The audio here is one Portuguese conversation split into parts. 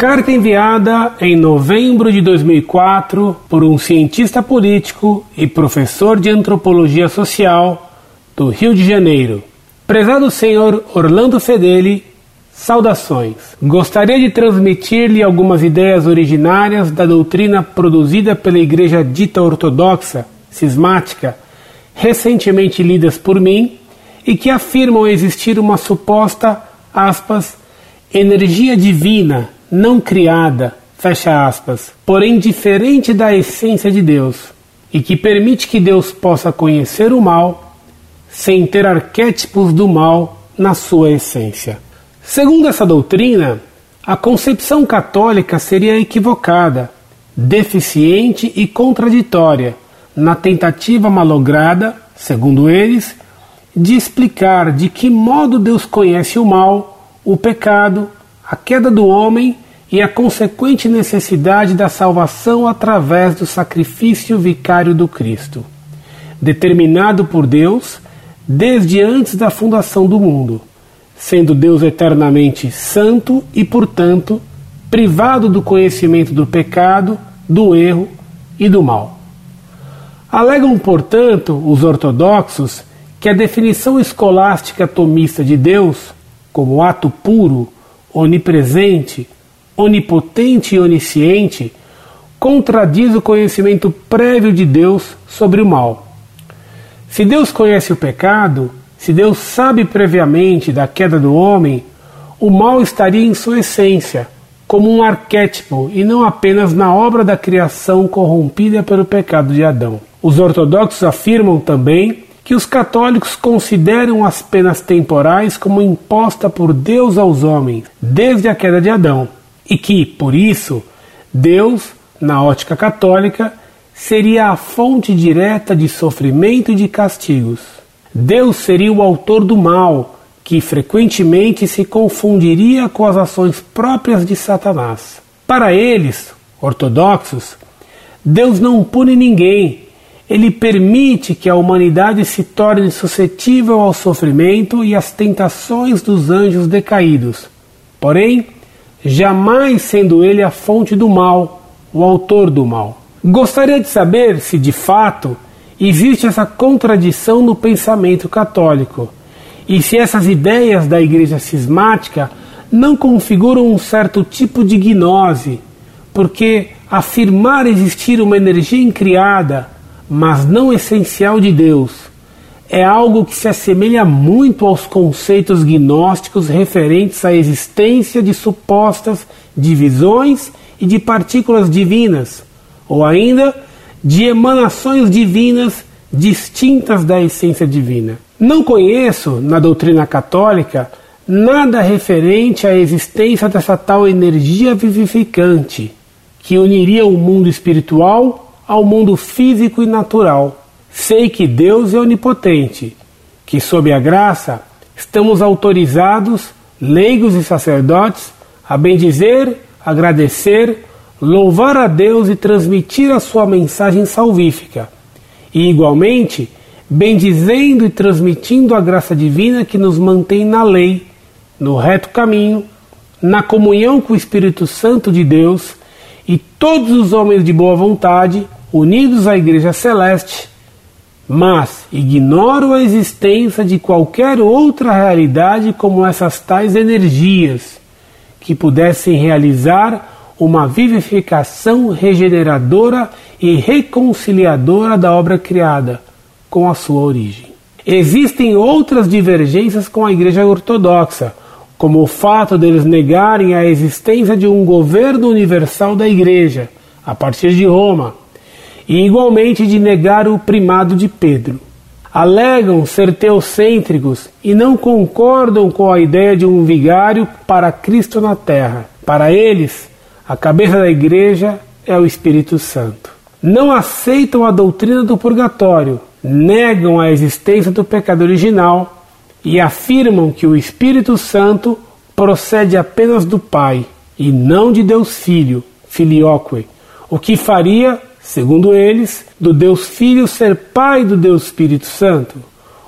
Carta enviada em novembro de 2004 por um cientista político e professor de antropologia social do Rio de Janeiro. Prezado senhor Orlando Fedeli, saudações. Gostaria de transmitir-lhe algumas ideias originárias da doutrina produzida pela Igreja dita ortodoxa, cismática, recentemente lidas por mim e que afirmam existir uma suposta, aspas, energia divina não criada, fecha aspas, porém diferente da essência de Deus, e que permite que Deus possa conhecer o mal sem ter arquétipos do mal na sua essência. Segundo essa doutrina, a concepção católica seria equivocada, deficiente e contraditória na tentativa malograda, segundo eles, de explicar de que modo Deus conhece o mal, o pecado, a queda do homem e a consequente necessidade da salvação através do sacrifício vicário do Cristo, determinado por Deus desde antes da fundação do mundo, sendo Deus eternamente santo e, portanto, privado do conhecimento do pecado, do erro e do mal. Alegam, portanto, os ortodoxos que a definição escolástica tomista de Deus, como ato puro, onipresente, onipotente e onisciente, contradiz o conhecimento prévio de Deus sobre o mal. Se Deus conhece o pecado, se Deus sabe previamente da queda do homem, o mal estaria em sua essência, como um arquétipo e não apenas na obra da criação corrompida pelo pecado de Adão. Os ortodoxos afirmam também que os católicos consideram as penas temporais como imposta por Deus aos homens desde a queda de Adão e que, por isso, Deus, na ótica católica, seria a fonte direta de sofrimento e de castigos. Deus seria o autor do mal, que frequentemente se confundiria com as ações próprias de Satanás. Para eles, ortodoxos, Deus não pune ninguém, ele permite que a humanidade se torne suscetível ao sofrimento e às tentações dos anjos decaídos. Porém, jamais sendo ele a fonte do mal, o autor do mal. Gostaria de saber se, de fato, existe essa contradição no pensamento católico e se essas ideias da Igreja cismática não configuram um certo tipo de gnose, porque afirmar existir uma energia incriada, mas não essencial de Deus, é algo que se assemelha muito aos conceitos gnósticos referentes à existência de supostas divisões e de partículas divinas, ou ainda de emanações divinas distintas da essência divina. Não conheço, na doutrina católica, nada referente à existência dessa tal energia vivificante que uniria o mundo espiritual ao mundo físico e natural Sei que Deus é onipotente, que sob a graça estamos autorizados, leigos e sacerdotes, a bendizer, agradecer, louvar a Deus e transmitir a sua mensagem salvífica. E igualmente, bendizendo e transmitindo a graça divina que nos mantém na lei, no reto caminho, na comunhão com o Espírito Santo de Deus e todos os homens de boa vontade, unidos à Igreja Celeste, mas ignoro a existência de qualquer outra realidade como essas tais energias que pudessem realizar uma vivificação regeneradora e reconciliadora da obra criada com a sua origem. Existem outras divergências com a Igreja Ortodoxa, como o fato deles negarem a existência de um governo universal da Igreja, a partir de Roma, e igualmente de negar o primado de Pedro. Alegam ser teocêntricos e não concordam com a ideia de um vigário para Cristo na terra. Para eles, a cabeça da igreja é o Espírito Santo. Não aceitam a doutrina do purgatório, negam a existência do pecado original e afirmam que o Espírito Santo procede apenas do Pai e não de Deus Filho, filioque, o que faria segundo eles, do Deus Filho ser pai do Deus Espírito Santo,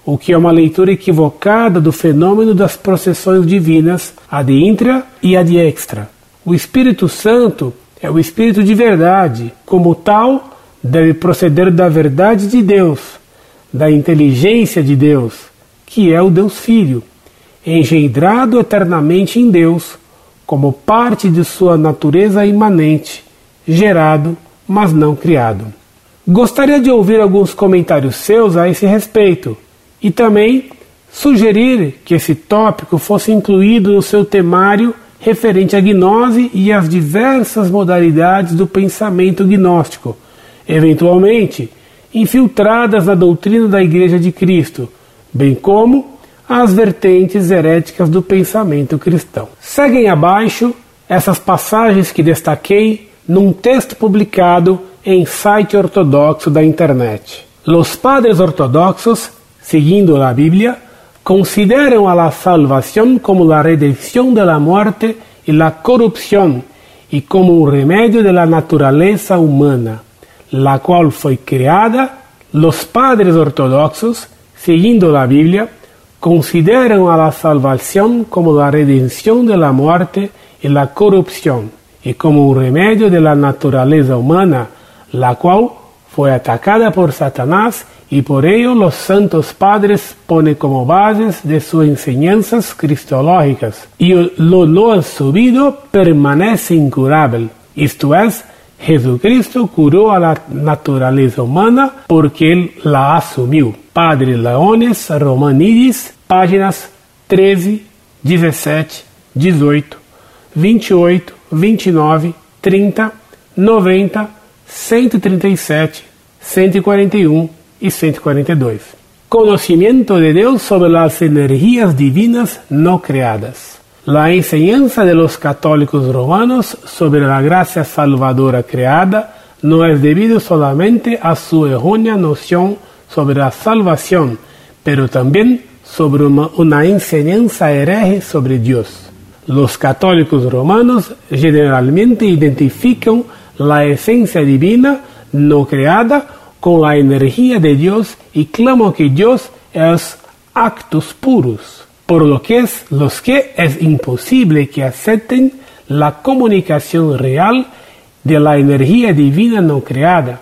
o que é uma leitura equivocada do fenômeno das processões divinas ad intra e ad extra. O Espírito Santo é o Espírito de verdade. Como tal, deve proceder da verdade de Deus, da inteligência de Deus, que é o Deus Filho, engendrado eternamente em Deus, como parte de sua natureza imanente, gerado, mas não criado. Gostaria de ouvir alguns comentários seus a esse respeito e também sugerir que esse tópico fosse incluído no seu temário referente à gnose e às diversas modalidades do pensamento gnóstico, eventualmente infiltradas na doutrina da Igreja de Cristo, bem como as vertentes heréticas do pensamento cristão. Seguem abaixo essas passagens que destaquei num texto publicado em site ortodoxo da internet. Los padres ortodoxos, seguindo a Bíblia, consideran a la salvación como la redención de la muerte y la corrupción y como un remedio de la naturaleza humana, la cual fue creada, los padres ortodoxos, siguiendo la Biblia, consideran a la salvación como la redención de la muerte y la corrupción y como un remedio de la naturaleza humana, la cual fue atacada por Satanás y por ello los santos padres ponen como bases de sus enseñanzas cristológicas. Y lo no subido permanece incurable. Esto es, Jesucristo curó a la naturaleza humana porque Él la asumió. Padre Leones Romanidis, páginas 13, 17, 18, 28, 29, 30, 90, 137, 141 y 142. Conocimiento de Dios sobre las energías divinas no creadas. La enseñanza de los católicos romanos sobre la gracia salvadora creada no es debido solamente a su errónea noción sobre la salvación, pero también sobre una, una enseñanza hereje sobre Dios. Los católicos romanos generalmente identifican la esencia divina no creada con la energía de Dios y clamo que Dios es actos puros, por lo que es los que es imposible que acepten la comunicación real de la energía divina no creada,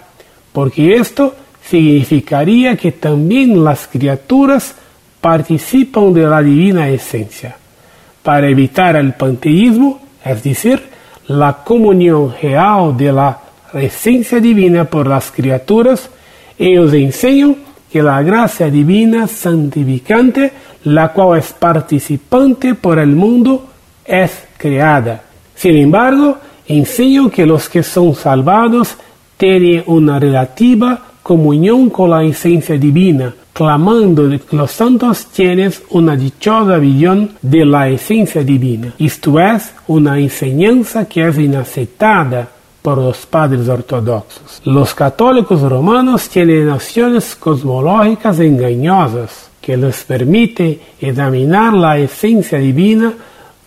porque esto significaría que también las criaturas participan de la divina esencia. Para evitar el panteísmo, es decir, la comunión real de la esencia divina por las criaturas, ellos enseñan que la gracia divina santificante, la cual es participante por el mundo, es creada. Sin embargo, enseñan que los que son salvados tienen una relativa comunión con la esencia divina, clamando que los santos tienen una dichosa visión de la esencia divina. Esto es una enseñanza que es inaceptada por los padres ortodoxos. Los católicos romanos tienen nociones cosmológicas engañosas que les permite examinar la esencia divina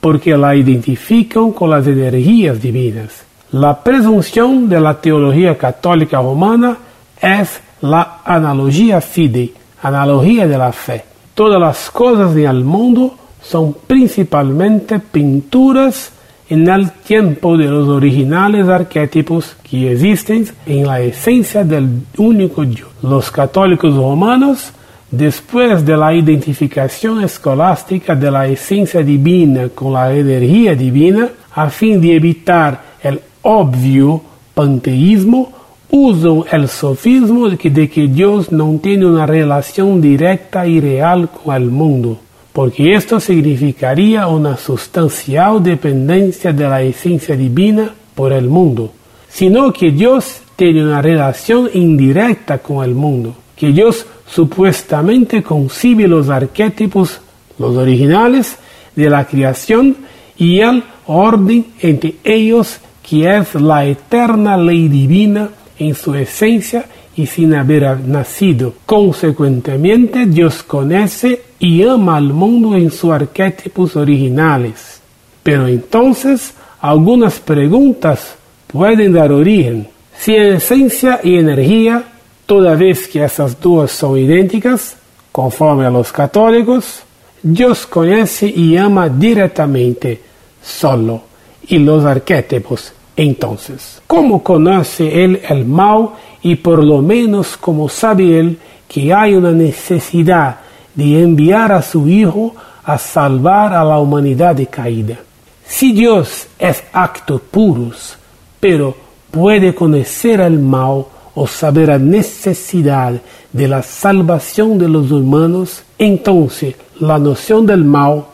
porque la identifican con las energías divinas. La presunción de la teología católica romana es la analogía fide, analogía de la fe. Todas las cosas en el mundo son principalmente pinturas en el tiempo de los originales arquetipos que existen en la esencia del único Dios. Los católicos romanos, después de la identificación escolástica de la esencia divina con la energía divina, a fin de evitar el obvio panteísmo, usan el sofismo de que, de que Dios no tiene una relación directa y real con el mundo porque esto significaría una sustancial dependencia de la esencia divina por el mundo, sino que Dios tiene una relación indirecta con el mundo, que Dios supuestamente concibe los arquetipos, los originales, de la creación y el orden entre ellos, que es la eterna ley divina en su esencia y sin haber nacido. Consecuentemente, Dios conoce y ama al mundo en sus arquetipos originales. Pero entonces, algunas preguntas pueden dar origen. Si en esencia y energía, toda vez que esas dos son idénticas, conforme a los católicos, Dios conoce y ama directamente, solo, y los arquetipos. Entonces, ¿cómo conoce él el mal y por lo menos cómo sabe él que hay una necesidad de enviar a su Hijo a salvar a la humanidad caída? Si Dios es acto puros, pero puede conocer el mal o saber la necesidad de la salvación de los humanos, entonces la noción del mal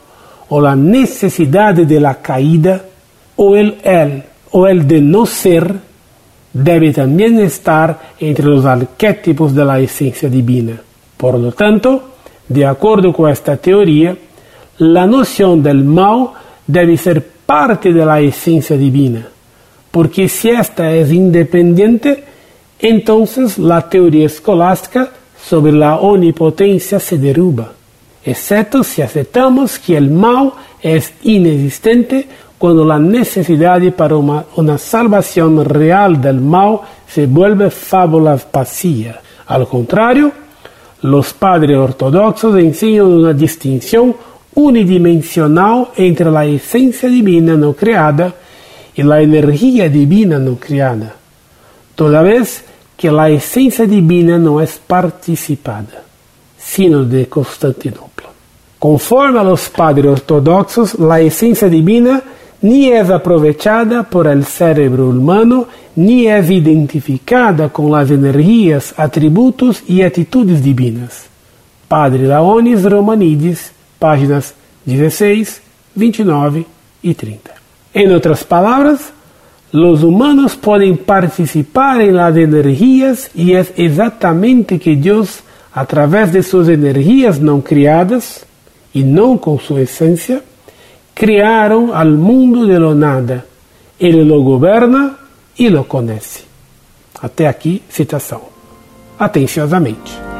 o la necesidad de la caída o el él o el de no ser debe también estar entre los arquetipos de la esencia divina. Por lo tanto, de acuerdo con esta teoría, la noción del mal debe ser parte de la esencia divina, porque si ésta es independiente, entonces la teoría escolástica sobre la omnipotencia se derruba, excepto si aceptamos que el mal es inexistente cuando la necesidad para una, salvación real del mal se vuelve fábula vacía. Al contrario, los padres ortodoxos enseñan una distinción unidimensional entre la esencia divina no creada y la energía divina no creada, toda vez que la esencia divina no es participada, sino de Constantinopla. Conforme a los padres ortodoxos, la esencia divina ni es aprovechada por el cerebro humano, ni es identificada con las energías, atributos y actitudes divinas. Padre Laonis Romanidis, páginas 16, 29 y 30. En otras palabras, los humanos pueden participar en las energías y es exactamente que Dios, a través de sus energías no criadas y no con su esencia, crearon al mundo de lo nada. Ele lo governa e lo conhece. Até aqui, citação. Atenciosamente.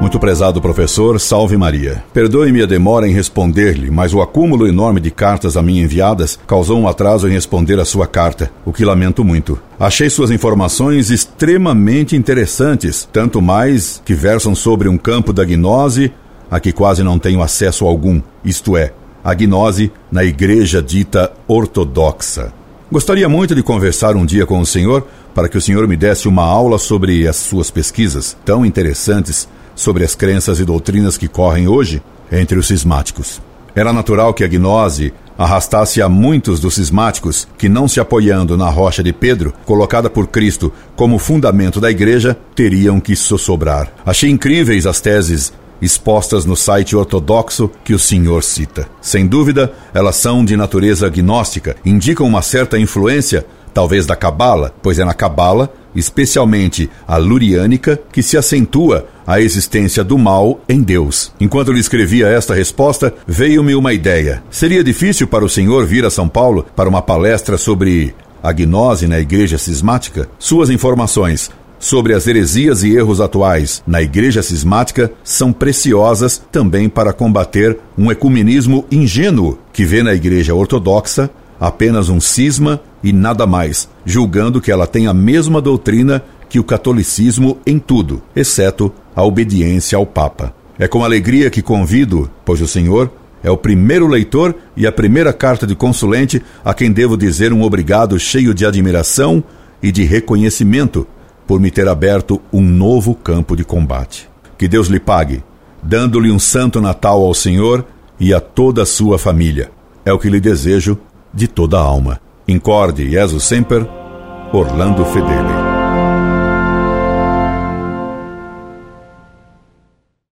Muito prezado professor, salve Maria. Perdoe-me a demora em responder-lhe, mas o acúmulo enorme de cartas a mim enviadas causou um atraso em responder a sua carta, o que lamento muito. Achei suas informações extremamente interessantes, tanto mais que versam sobre um campo da gnose a que quase não tenho acesso algum, isto é, a gnose na igreja dita ortodoxa. Gostaria muito de conversar um dia com o senhor para que o senhor me desse uma aula sobre as suas pesquisas tão interessantes sobre as crenças e doutrinas que correm hoje entre os cismáticos. Era natural que a gnose arrastasse a muitos dos cismáticos que, não se apoiando na rocha de Pedro, colocada por Cristo como fundamento da igreja, teriam que sossobrar. Achei incríveis as teses expostas no site ortodoxo que o senhor cita. Sem dúvida, elas são de natureza gnóstica, indicam uma certa influência, talvez da Cabala, pois é na Cabala, especialmente a luriânica, que se acentua a existência do mal em Deus. Enquanto lhe escrevia esta resposta, veio-me uma ideia. Seria difícil para o senhor vir a São Paulo para uma palestra sobre a gnose na igreja cismática? Suas informações sobre as heresias e erros atuais na Igreja Cismática são preciosas também para combater um ecumenismo ingênuo que vê na Igreja Ortodoxa apenas um cisma e nada mais, julgando que ela tem a mesma doutrina que o catolicismo em tudo, exceto a obediência ao Papa. É com alegria que convido, pois o Senhor é o primeiro leitor e a primeira carta de consulente a quem devo dizer um obrigado cheio de admiração e de reconhecimento por me ter aberto um novo campo de combate. Que Deus lhe pague, dando-lhe um santo Natal ao Senhor e a toda a sua família. É o que lhe desejo de toda a alma. Incorde Jesus Semper, Orlando Fedeli.